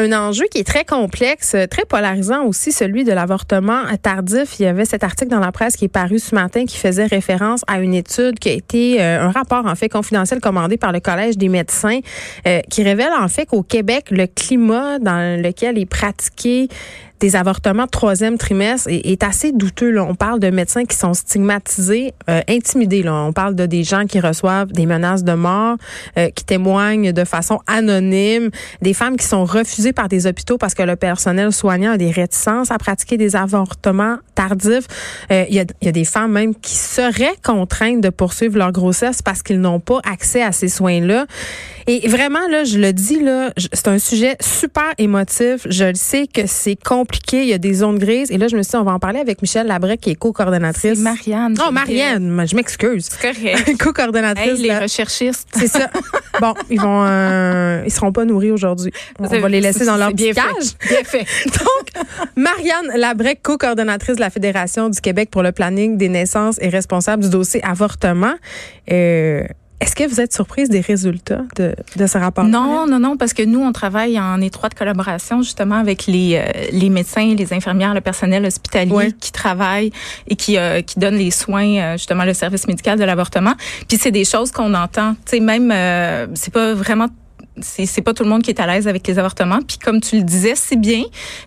Un enjeu qui est très complexe, très polarisant aussi, celui de l'avortement tardif. Il y avait cet article dans la presse qui est paru ce matin qui faisait référence à une étude qui a été euh, un rapport en fait confidentiel commandé par le Collège des médecins euh, qui révèle en fait qu'au Québec, le climat dans lequel est pratiqué des avortements de troisième trimestre est, assez douteux. Là. On parle de médecins qui sont stigmatisés, euh, intimidés. Là. On parle de des gens qui reçoivent des menaces de mort, euh, qui témoignent de façon anonyme, des femmes qui sont refusées par des hôpitaux parce que le personnel soignant a des réticences à pratiquer des avortements tardifs. Euh, il y, a, y, a, des femmes même qui seraient contraintes de poursuivre leur grossesse parce qu'ils n'ont pas accès à ces soins-là. Et vraiment, là, je le dis, là, c'est un sujet super émotif. Je le sais que c'est compliqué. Il y a des zones grises. Et là, je me suis dit, on va en parler avec Michelle Labrec, qui est co-coordonnatrice. Marianne. Oh, Marianne. Je m'excuse. C'est correct. co-coordonnatrice. Hey, les recherchistes. C'est ça. bon, ils vont, euh, ils seront pas nourris aujourd'hui. On va les laisser dans leur bien cage. Bien fait. Donc, Marianne Labrec, co-coordonnatrice de la Fédération du Québec pour le planning des naissances et responsable du dossier avortement. Euh, est-ce que vous êtes surprise des résultats de, de ce rapport? Non, non, non, parce que nous, on travaille en étroite collaboration justement avec les, euh, les médecins, les infirmières, le personnel hospitalier Oui. qui travaillent et qui, euh, qui donnent les soins, euh, justement, le service médical de l'avortement. Puis c'est des choses qu'on entend. Tu sais, même, euh, c'est pas vraiment c'est pas tout le monde qui est à l'aise avec les avortements. Puis comme tu le disais, si bien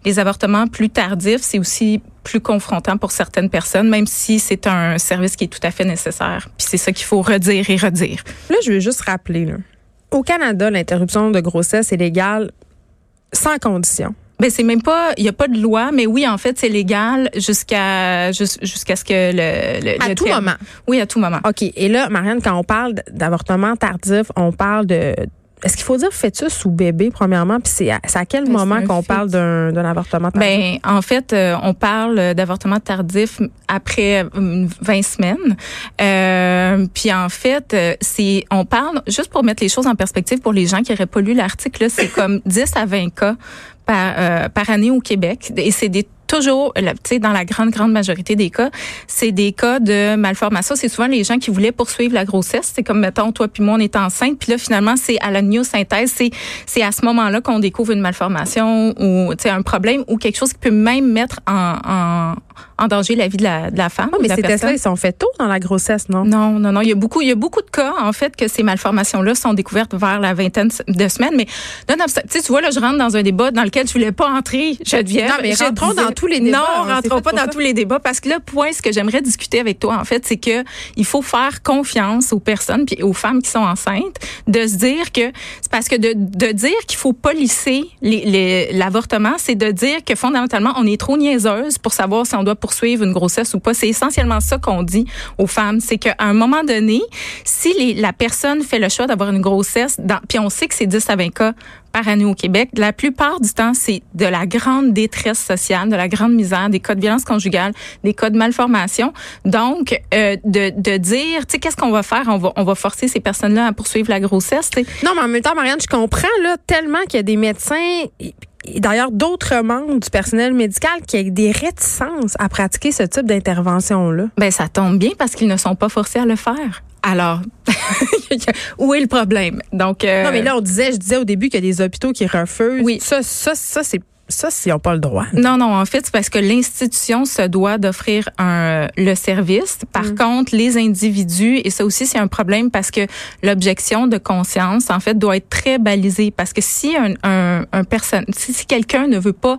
les avortements plus tardifs, c'est aussi plus confrontant pour certaines personnes, même si c'est un service qui est tout à fait nécessaire. Puis c'est ça qu'il faut redire et redire. Là, je veux juste rappeler, là. au Canada, l'interruption de grossesse est légale sans condition. Ben c'est même pas, il y a pas de loi, mais oui en fait c'est légal jusqu'à jus- jusqu'à ce que le, le À le tout terme. moment. Oui à tout moment. OK. Et là, Marianne, quand on parle d'avortement tardif, on parle de. Est-ce qu'il faut dire fœtus ou bébé, premièrement? Puis c'est à, à quel Ben, moment qu'on parle d'un d'un avortement tardif? Ben, en fait, euh, on parle d'avortement tardif après euh, 20 semaines. Euh, puis en fait, euh, c'est on parle juste pour mettre les choses en perspective pour les gens qui n'auraient pas lu l'article, c'est comme 10 à 20 cas par, euh, par année au Québec et c'est des toujours, là, tu sais, dans la grande, grande majorité des cas, c'est des cas de malformation. C'est souvent les gens qui voulaient poursuivre la grossesse. C'est comme, mettons, toi puis moi, on est enceinte. Puis là, finalement, c'est à la myosynthèse. C'est, c'est à ce moment-là qu'on découvre une malformation ou, tu sais, un problème ou quelque chose qui peut même mettre en, en, en danger la vie de la, de la femme. Ou mais ces tests-là, ils sont faits tôt dans la grossesse, non? Non, non, non. Il y a beaucoup, il y a beaucoup de cas, en fait, que ces malformations-là sont découvertes vers la vingtaine de semaines. Mais, non, non, tu vois, là, je rentre dans un débat dans lequel je voulais pas entrer, Geneviève. Non, mais rentrons dans tous les débats, Non, hein, rentrons pas dans ça. tous les débats parce que là, point, ce que j'aimerais discuter avec toi, en fait, c'est que il faut faire confiance aux personnes puis aux femmes qui sont enceintes de se dire que c'est parce que de, de dire qu'il faut pas lisser les- les- l'avortement, c'est de dire que fondamentalement, on est trop niaiseuse pour savoir si on doit poursuivre une grossesse ou pas. C'est essentiellement ça qu'on dit aux femmes. C'est qu'à un moment donné, si la personne fait le choix d'avoir une grossesse, puis on sait que c'est 10 à 20 cas par année au Québec, la plupart du temps, c'est de la grande détresse sociale, de la grande misère, des cas de violence conjugale, des cas de malformation. Donc, euh, de, dire, tu sais, qu'est-ce qu'on va faire? On va, forcer ces personnes-là à poursuivre la grossesse. tu sais. Non, mais en même temps, Marianne, je comprends là tellement qu'il y a des médecins et d'ailleurs d'autres membres du personnel médical qui ont des réticences à pratiquer ce type d'intervention-là. Ben, ça tombe bien parce qu'ils ne sont pas forcés à le faire. Alors, où est le problème? Donc, euh, Non, mais là, on disait, je disais au début qu'il y a des hôpitaux qui refusent. Oui. Ça, ça, ça, c'est ça, ils n'ont pas le droit. Non, non, en fait, c'est parce que l'institution se doit d'offrir un le service. Par Mm. contre, les individus, et ça aussi, c'est un problème parce que l'objection de conscience, en fait, doit être très balisée. Parce que si un, un, un personne, si, si quelqu'un ne veut pas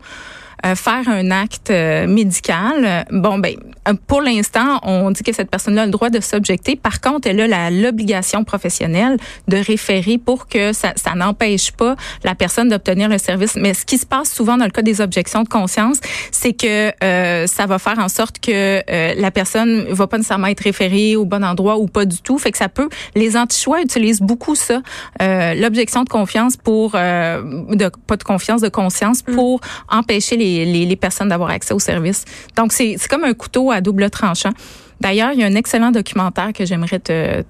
euh, faire un acte euh, médical, bon ben euh, pour l'instant, on dit que cette personne-là a le droit de s'objecter. Par contre, elle a l'obligation professionnelle de référer pour que ça, ça n'empêche pas la personne d'obtenir le service. Mais ce qui se passe souvent dans le cas des objections de conscience, c'est que euh, ça va faire en sorte que euh, la personne va pas nécessairement être référée au bon endroit ou pas du tout. Fait que ça peut. Les anti-choix utilisent beaucoup ça, euh, l'objection de confiance pour euh, de pas de confiance, de conscience pour empêcher les, les, personnes d'avoir accès au service. Donc c'est comme un couteau à double tranchant. D'ailleurs, il y a un excellent documentaire que j'aimerais te,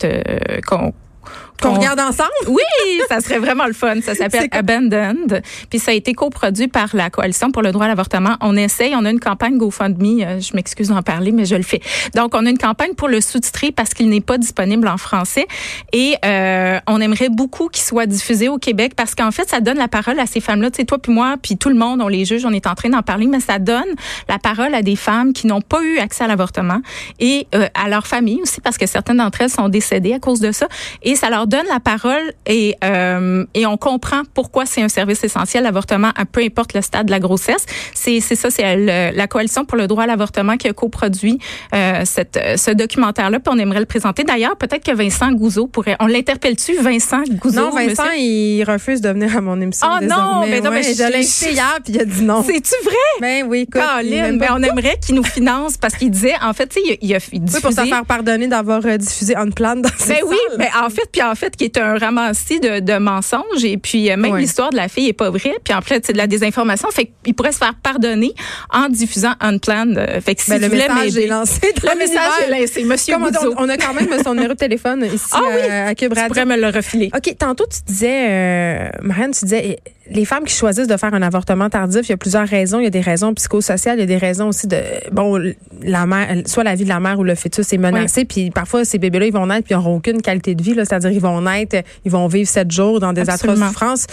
Qu'on regarde ensemble? Oui, ça serait vraiment le fun. Ça s'appelle Abandoned. Puis ça a été coproduit par la Coalition pour le droit à l'avortement. On essaye, on a une campagne GoFundMe. Euh, je m'excuse d'en parler, mais je le fais. Donc, on a une campagne pour le sous-titrer parce qu'il n'est pas disponible en français. Et euh, on aimerait beaucoup qu'il soit diffusé au Québec parce qu'en fait, ça donne la parole à ces femmes-là. Tu sais, toi puis moi, puis tout le monde, on les juge, on est en train d'en parler, mais ça donne la parole à des femmes qui n'ont pas eu accès à l'avortement et euh, à leur famille aussi parce que certaines d'entre elles sont décédées à cause de ça. Et ça leur donne la parole et, euh, et on comprend pourquoi c'est un service essentiel, l'avortement, peu importe le stade de la grossesse. C'est ça, c'est la Coalition pour le droit à l'avortement qui a coproduit euh, cette, ce documentaire-là, puis on aimerait le présenter. D'ailleurs, peut-être que Vincent Gouzeau pourrait... On l'interpelle-tu, Vincent Gouzeau? Non, Vincent, il refuse de venir à mon émission Oh non, mais non, mais je l'ai invité hier, puis il a dit non. C'est-tu vrai? Ben oui, écoute. Caroline, ben on aimerait qu'il nous finance parce qu'il disait, en fait, tu sais, il, a, il Oui, pour se faire pardonner d'avoir euh, diffusé on plan dans ses Ben oui, mais en fait, puis en fait, qui est un ramassis de, de mensonges et puis euh, même l'histoire de la fille est pas vraie. Puis en fait, c'est de la désinformation. Fait qu'il pourrait se faire pardonner en diffusant Unplanned. Euh, fait que si ben, le message est lancé. le message est lancé, Monsieur Comme on, a quand même son numéro de téléphone ici ah, oui. à Cube Tu pourrais me le refiler. OK, tantôt tu disais, euh, Marianne, tu disais les femmes qui choisissent de faire un avortement tardif, il y a plusieurs raisons. Il y a des raisons psychosociales, il y a des raisons aussi de bon la mère, soit la vie de la mère ou le fœtus est menacé, puis parfois ces bébés-là ils vont naître puis ils n'auront aucune qualité de vie, c'est-à-dire ils vont naître, ils vont vivre sept jours dans des atroces souffrances.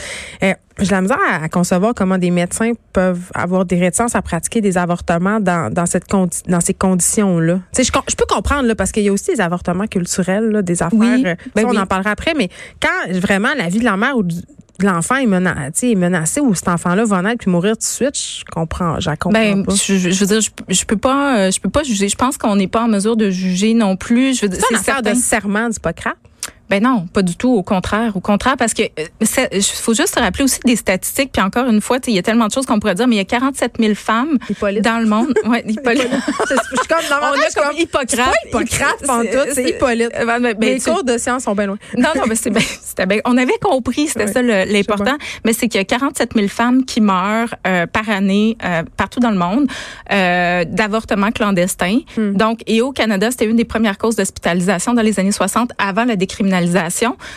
Euh, j'ai la misère à, concevoir comment des médecins peuvent avoir des réticences à pratiquer des avortements dans, dans cette dans ces conditions-là. Je, je peux comprendre là, parce qu'il y a aussi des avortements culturels, là, des affaires. Oui, euh, ben on en parlera après, mais quand vraiment la vie de la mère ou l'enfant est, menacé, est menacé ou cet enfant-là va naître puis mourir tout de suite, je comprends, je comprends ben, pas. Je, je, veux dire, je, je, peux pas, euh, je peux pas juger. Je pense qu'on n'est pas en mesure de juger non plus. Je veux dire, c'est une affaire de serment d'Hippocrate? Ben non, pas du tout. Au contraire, au contraire, parce que il euh, faut juste se rappeler aussi des statistiques. Puis encore une fois, il y a tellement de choses qu'on pourrait dire, mais il y a 47 000 femmes dans le monde. Ouais, Hippolyte. je suis comme, on a comme, Hippocrate. Hippocrate, tout. c'est Hippolyte. Ben, ben, les cours de sciences sont bien loin. Non, non, mais c'est c'était bien. On avait compris, c'était ça l'important. Mais c'est qu'il y a 47 000 femmes qui meurent euh, par année euh, partout dans le monde euh, d'avortements clandestins. Hmm. Donc, et au Canada, c'était une des premières causes d'hospitalisation dans les années 60 avant la décriminalisation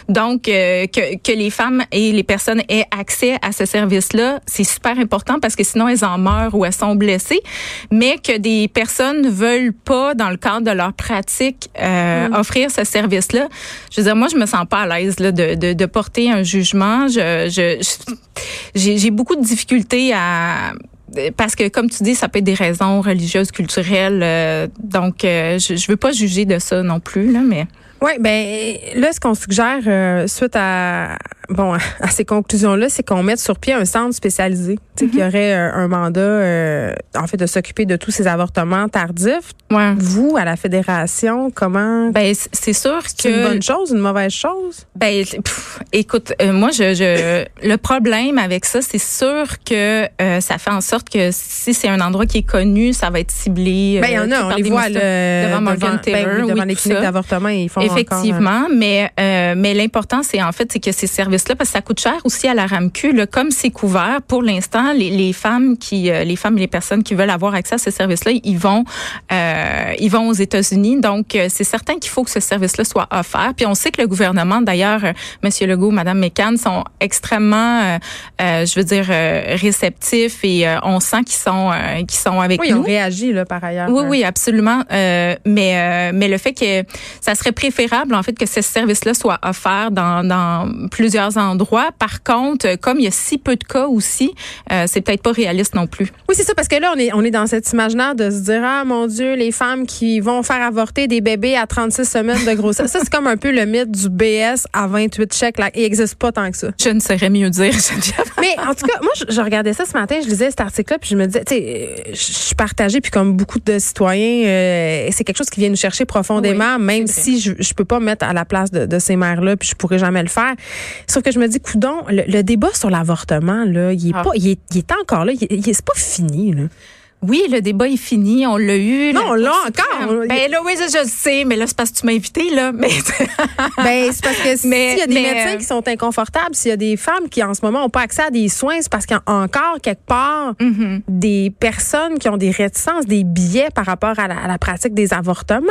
donc, euh, que, que les femmes et les personnes aient accès à ce service-là, c'est super important parce que sinon elles en meurent ou elles sont blessées. Mais que des personnes ne veulent pas, dans le cadre de leur pratique, euh, mm. offrir ce service-là. Je veux dire, moi, je me sens pas à l'aise de, de, de, porter un jugement. Je, je, j'ai beaucoup de difficultés à parce que comme tu dis, ça peut être des raisons religieuses, culturelles. Euh, donc, je, je veux pas juger de ça non plus, là, mais. Oui, ben là, ce qu'on suggère euh, suite à bon à ces conclusions-là, c'est qu'on mette sur pied un centre spécialisé, tu sais, qui mhm. aurait euh, un mandat, euh, en fait, de s'occuper de tous ces avortements tardifs. Ouais. Vous, à la fédération, comment? Ben c'est sûr que c'est une bonne chose, une mauvaise chose? Ben, écoute, moi, je, je le problème avec ça, c'est sûr que ça fait en sorte que si c'est un endroit qui est connu, ça va être ciblé. Ben il y en a, on les voit le, devant Morgan Taylor, ben, devant les cliniques d'avortement, ils font Effectivement, mais euh, mais l'important c'est en fait c'est que ces services-là parce que ça coûte cher aussi à la RAMQ là, comme c'est couvert pour l'instant les, les femmes qui euh, les femmes et les personnes qui veulent avoir accès à ce service-là, ils vont euh, ils vont aux États-Unis. Donc euh, c'est certain qu'il faut que ce service-là soit offert. Puis on sait que le gouvernement d'ailleurs euh, monsieur Legault, madame McCann sont extrêmement je veux dire réceptifs et on sent qu'ils sont qu'ils sont avec oui, nous. ils ont réagi là par ailleurs. Oui oui, absolument mais mais le fait que ça serait préférable, en fait, que ce service-là soit offert dans, dans, plusieurs endroits. Par contre, comme il y a si peu de cas aussi, euh, c'est peut-être pas réaliste non plus. Oui, c'est ça, parce que là, on est, on est dans cet imaginaire de se dire, ah, mon Dieu, les femmes qui vont faire avorter des bébés à 36 semaines de grossesse. ça, c'est comme un peu le mythe du BS à 28 chèques. Là. Il n'existe pas tant que ça. Je ne saurais mieux dire. Mais en tout cas, moi, je, regardais ça ce matin, je lisais cet article-là, puis je me disais, tu sais, je suis partagée, puis comme beaucoup de citoyens, euh, c'est quelque chose qui vient nous chercher profondément, même si je, je peux pas mettre à la place de, ces mères-là, puis je pourrais jamais le faire. Sauf que je me dis, coudon, le, le débat sur l'avortement, là, il est ah. pas, il est, il est, encore là, il, c'est pas fini, là. Oui, le débat est fini, on l'a eu. Non, là encore. Ben là, oui, je, le sais, mais là, c'est parce que tu m'as invité, là. Mais... ben, c'est parce que s'il y a des médecins qui sont inconfortables, s'il y a des femmes qui, en ce moment, n'ont pas accès à des soins, c'est parce qu'il y a encore, quelque part, mm-hmm. des personnes qui ont des réticences, des biais par rapport à la, pratique des avortements.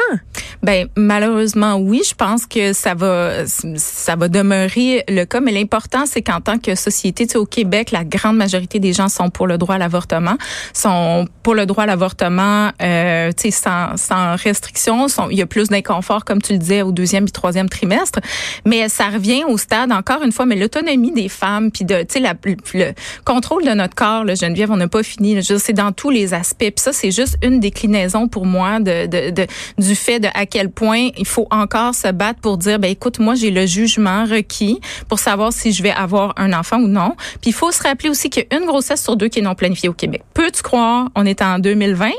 Ben, malheureusement, oui, je pense que ça va, ça va demeurer le cas, mais l'important, c'est qu'en tant que société, tu sais, au Québec, la grande majorité des gens sont pour le droit à l'avortement, sont pour le droit à l'avortement, euh, sans, sans restriction. il y a plus d'inconfort, comme tu le disais, au deuxième et troisième trimestre. Mais ça revient au stade, encore une fois, mais l'autonomie des femmes, puis de, sais, le contrôle de notre corps, là, Geneviève, on n'a pas fini. C'est dans tous les aspects. Puis ça, c'est juste une déclinaison pour moi de, de, de, du fait de à quel point il faut encore se battre pour dire, ben écoute, moi, j'ai le jugement requis pour savoir si je vais avoir un enfant ou non. Puis il faut se rappeler aussi qu'il y a une grossesse sur deux qui est non planifiée au Québec. Peux-tu croire, on est en 2020,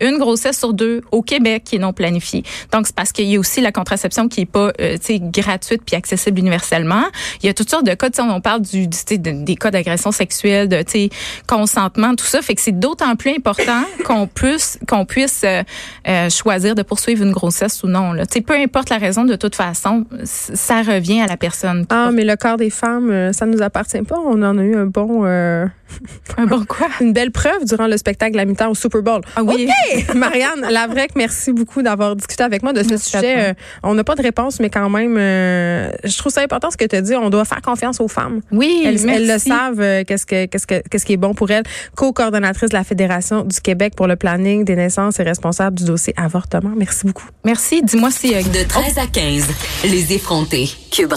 une grossesse sur deux au Québec qui est non planifiée. Donc c'est parce qu'il y a aussi la contraception qui est pas euh, gratuite puis accessible universellement. Il y a toutes sortes de cas, on parle du, des cas d'agression sexuelle, de consentement, tout ça fait que c'est d'autant plus important qu'on puisse qu'on puisse euh, euh, choisir de poursuivre une grossesse ou non là. peu importe la raison de toute façon, ça revient à la personne. Ah mais le corps des femmes ça nous appartient pas, on en a eu un bon un bon quoi? Une belle preuve durant le spectacle la mi-temps au Super Bowl. Ah oui. Marianne Lavrec, merci beaucoup d'avoir discuté avec moi de ce sujet. Euh, on n'a pas de réponse, mais quand même, euh, je trouve ça important ce que tu as dit. On doit faire confiance aux femmes. Oui, elles, elles le savent. Euh, qu'est-ce que qu'est-ce que qu'est-ce qui est bon pour elles. Co-coordonnatrice de la Fédération du Québec pour le planning des naissances et responsable du dossier avortement. Merci beaucoup. Merci. Dis-moi si de 13 à 15, les effrontés. Cube